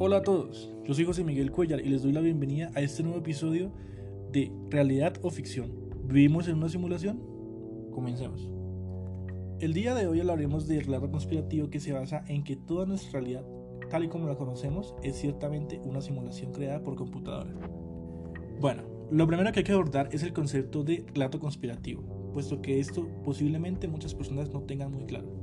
Hola a todos, yo soy José Miguel Cuellar y les doy la bienvenida a este nuevo episodio de Realidad o Ficción. ¿Vivimos en una simulación? Comencemos. El día de hoy hablaremos del relato conspirativo que se basa en que toda nuestra realidad, tal y como la conocemos, es ciertamente una simulación creada por computadora. Bueno, lo primero que hay que abordar es el concepto de relato conspirativo, puesto que esto posiblemente muchas personas no tengan muy claro.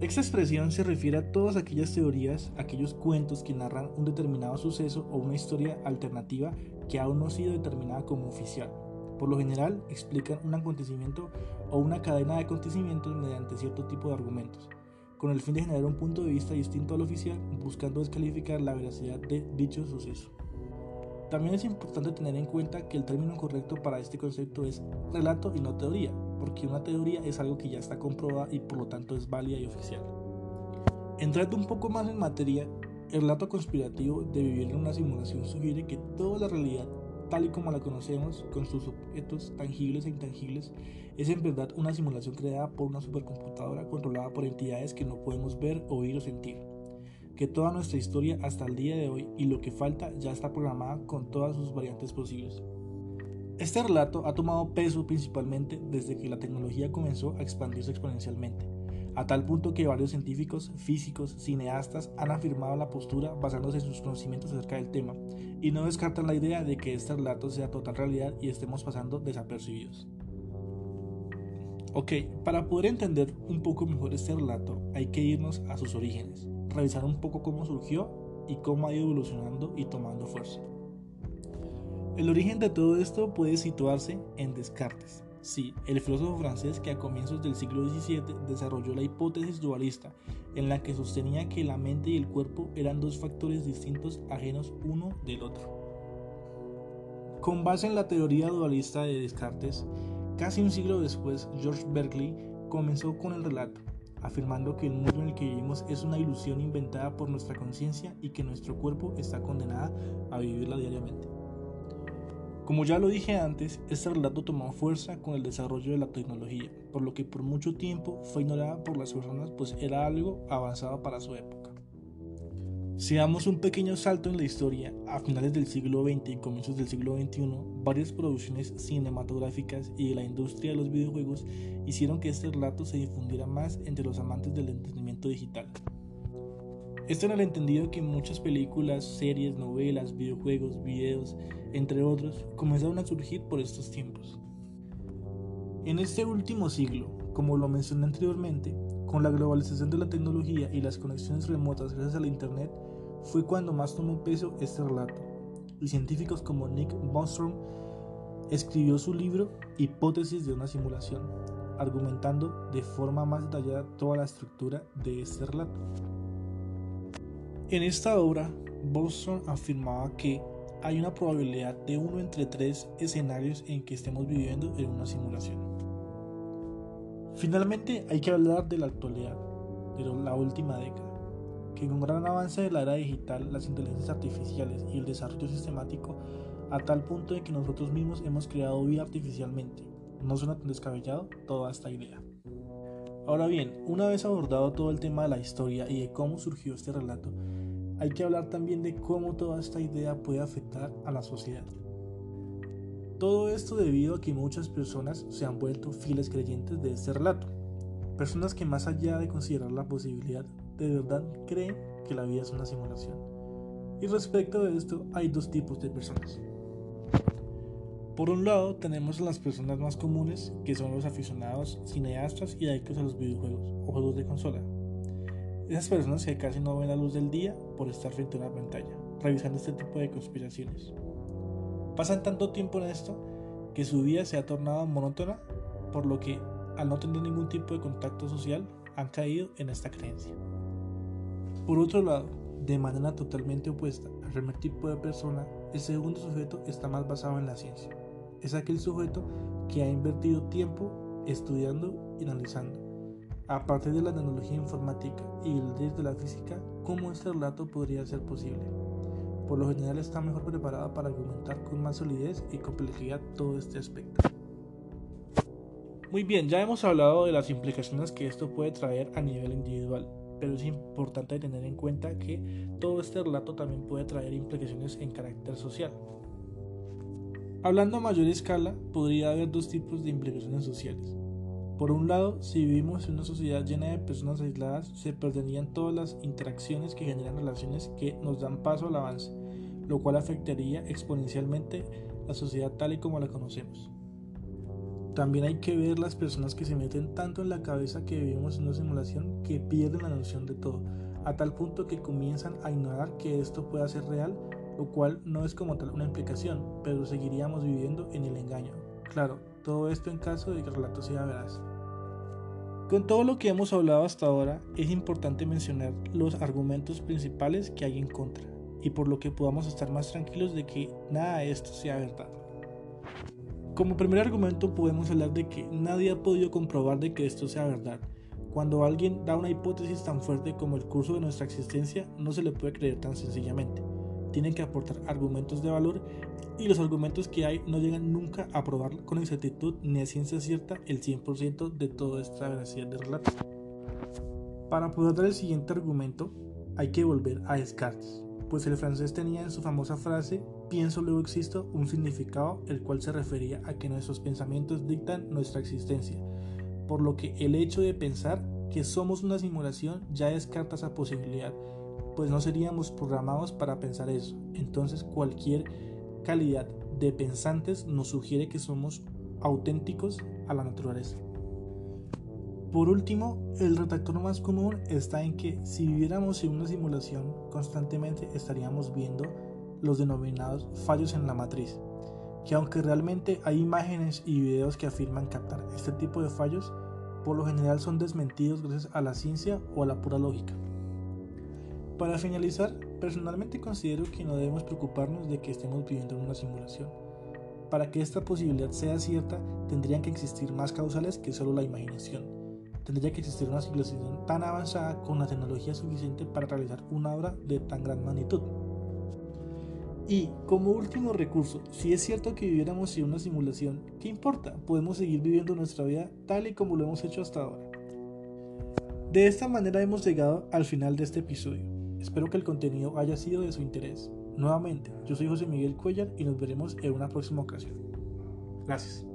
Esta expresión se refiere a todas aquellas teorías, aquellos cuentos que narran un determinado suceso o una historia alternativa que aún no ha sido determinada como oficial. Por lo general, explican un acontecimiento o una cadena de acontecimientos mediante cierto tipo de argumentos, con el fin de generar un punto de vista distinto al oficial, buscando descalificar la veracidad de dicho suceso. También es importante tener en cuenta que el término correcto para este concepto es relato y no teoría, porque una teoría es algo que ya está comprobada y por lo tanto es válida y oficial. Entrando un poco más en materia, el relato conspirativo de vivir en una simulación sugiere que toda la realidad, tal y como la conocemos, con sus objetos tangibles e intangibles, es en verdad una simulación creada por una supercomputadora controlada por entidades que no podemos ver, oír o sentir que toda nuestra historia hasta el día de hoy y lo que falta ya está programada con todas sus variantes posibles. Este relato ha tomado peso principalmente desde que la tecnología comenzó a expandirse exponencialmente, a tal punto que varios científicos, físicos, cineastas han afirmado la postura basándose en sus conocimientos acerca del tema, y no descartan la idea de que este relato sea total realidad y estemos pasando desapercibidos. Ok, para poder entender un poco mejor este relato hay que irnos a sus orígenes, revisar un poco cómo surgió y cómo ha ido evolucionando y tomando fuerza. El origen de todo esto puede situarse en Descartes. Sí, el filósofo francés que a comienzos del siglo XVII desarrolló la hipótesis dualista, en la que sostenía que la mente y el cuerpo eran dos factores distintos ajenos uno del otro. Con base en la teoría dualista de Descartes, casi un siglo después, George Berkeley comenzó con el relato, afirmando que el mundo en el que vivimos es una ilusión inventada por nuestra conciencia y que nuestro cuerpo está condenado a vivirla diariamente. Como ya lo dije antes, este relato tomó fuerza con el desarrollo de la tecnología, por lo que por mucho tiempo fue ignorada por las personas pues era algo avanzado para su época. Si damos un pequeño salto en la historia, a finales del siglo XX y comienzos del siglo XXI, varias producciones cinematográficas y de la industria de los videojuegos hicieron que este relato se difundiera más entre los amantes del entretenimiento digital. Esto en el entendido que muchas películas, series, novelas, videojuegos, videos, entre otros, comenzaron a surgir por estos tiempos. En este último siglo, como lo mencioné anteriormente, con la globalización de la tecnología y las conexiones remotas gracias a la Internet, fue cuando más tomó peso este relato, y científicos como Nick Bostrom escribió su libro Hipótesis de una simulación, argumentando de forma más detallada toda la estructura de este relato. En esta obra, Bostrom afirmaba que hay una probabilidad de uno entre tres escenarios en que estemos viviendo en una simulación. Finalmente hay que hablar de la actualidad, de la última década que con gran avance de la era digital, las inteligencias artificiales y el desarrollo sistemático, a tal punto de que nosotros mismos hemos creado vida artificialmente. No suena tan descabellado toda esta idea. Ahora bien, una vez abordado todo el tema de la historia y de cómo surgió este relato, hay que hablar también de cómo toda esta idea puede afectar a la sociedad. Todo esto debido a que muchas personas se han vuelto fieles creyentes de este relato. Personas que más allá de considerar la posibilidad de verdad creen que la vida es una simulación. Y respecto de esto hay dos tipos de personas. Por un lado tenemos las personas más comunes, que son los aficionados, cineastas y adictos a los videojuegos o juegos de consola. Esas personas que casi no ven la luz del día por estar frente a una pantalla, revisando este tipo de conspiraciones. Pasan tanto tiempo en esto que su vida se ha tornado monótona, por lo que al no tener ningún tipo de contacto social han caído en esta creencia. Por otro lado, de manera totalmente opuesta al primer tipo de persona, el segundo sujeto está más basado en la ciencia. Es aquel sujeto que ha invertido tiempo estudiando y analizando, a partir de la tecnología informática y el de la física, cómo este relato podría ser posible. Por lo general está mejor preparado para argumentar con más solidez y complejidad todo este aspecto. Muy bien, ya hemos hablado de las implicaciones que esto puede traer a nivel individual, pero es importante tener en cuenta que todo este relato también puede traer implicaciones en carácter social. Hablando a mayor escala, podría haber dos tipos de implicaciones sociales. Por un lado, si vivimos en una sociedad llena de personas aisladas, se perderían todas las interacciones que generan relaciones que nos dan paso al avance, lo cual afectaría exponencialmente la sociedad tal y como la conocemos. También hay que ver las personas que se meten tanto en la cabeza que vivimos en una simulación que pierden la noción de todo, a tal punto que comienzan a ignorar que esto pueda ser real, lo cual no es como tal una implicación, pero seguiríamos viviendo en el engaño. Claro, todo esto en caso de que el relato sea veraz. Con todo lo que hemos hablado hasta ahora, es importante mencionar los argumentos principales que hay en contra, y por lo que podamos estar más tranquilos de que nada de esto sea verdad. Como primer argumento podemos hablar de que nadie ha podido comprobar de que esto sea verdad. Cuando alguien da una hipótesis tan fuerte como el curso de nuestra existencia, no se le puede creer tan sencillamente. Tienen que aportar argumentos de valor y los argumentos que hay no llegan nunca a probar con exactitud ni a ciencia cierta el 100% de toda esta veracidad de relato. Para poder dar el siguiente argumento, hay que volver a Descartes pues el francés tenía en su famosa frase pienso luego existo un significado el cual se refería a que nuestros pensamientos dictan nuestra existencia, por lo que el hecho de pensar que somos una simulación ya descarta esa posibilidad, pues no seríamos programados para pensar eso. Entonces cualquier calidad de pensantes nos sugiere que somos auténticos a la naturaleza. Por último, el retractor más común está en que si viviéramos en una simulación, constantemente estaríamos viendo los denominados fallos en la matriz, que aunque realmente hay imágenes y videos que afirman captar este tipo de fallos, por lo general son desmentidos gracias a la ciencia o a la pura lógica. Para finalizar, personalmente considero que no debemos preocuparnos de que estemos viviendo en una simulación. Para que esta posibilidad sea cierta, tendrían que existir más causales que solo la imaginación tendría que existir una civilización tan avanzada con la tecnología suficiente para realizar una obra de tan gran magnitud. Y como último recurso, si es cierto que viviéramos en una simulación, ¿qué importa? Podemos seguir viviendo nuestra vida tal y como lo hemos hecho hasta ahora. De esta manera hemos llegado al final de este episodio. Espero que el contenido haya sido de su interés. Nuevamente, yo soy José Miguel Cuellar y nos veremos en una próxima ocasión. Gracias.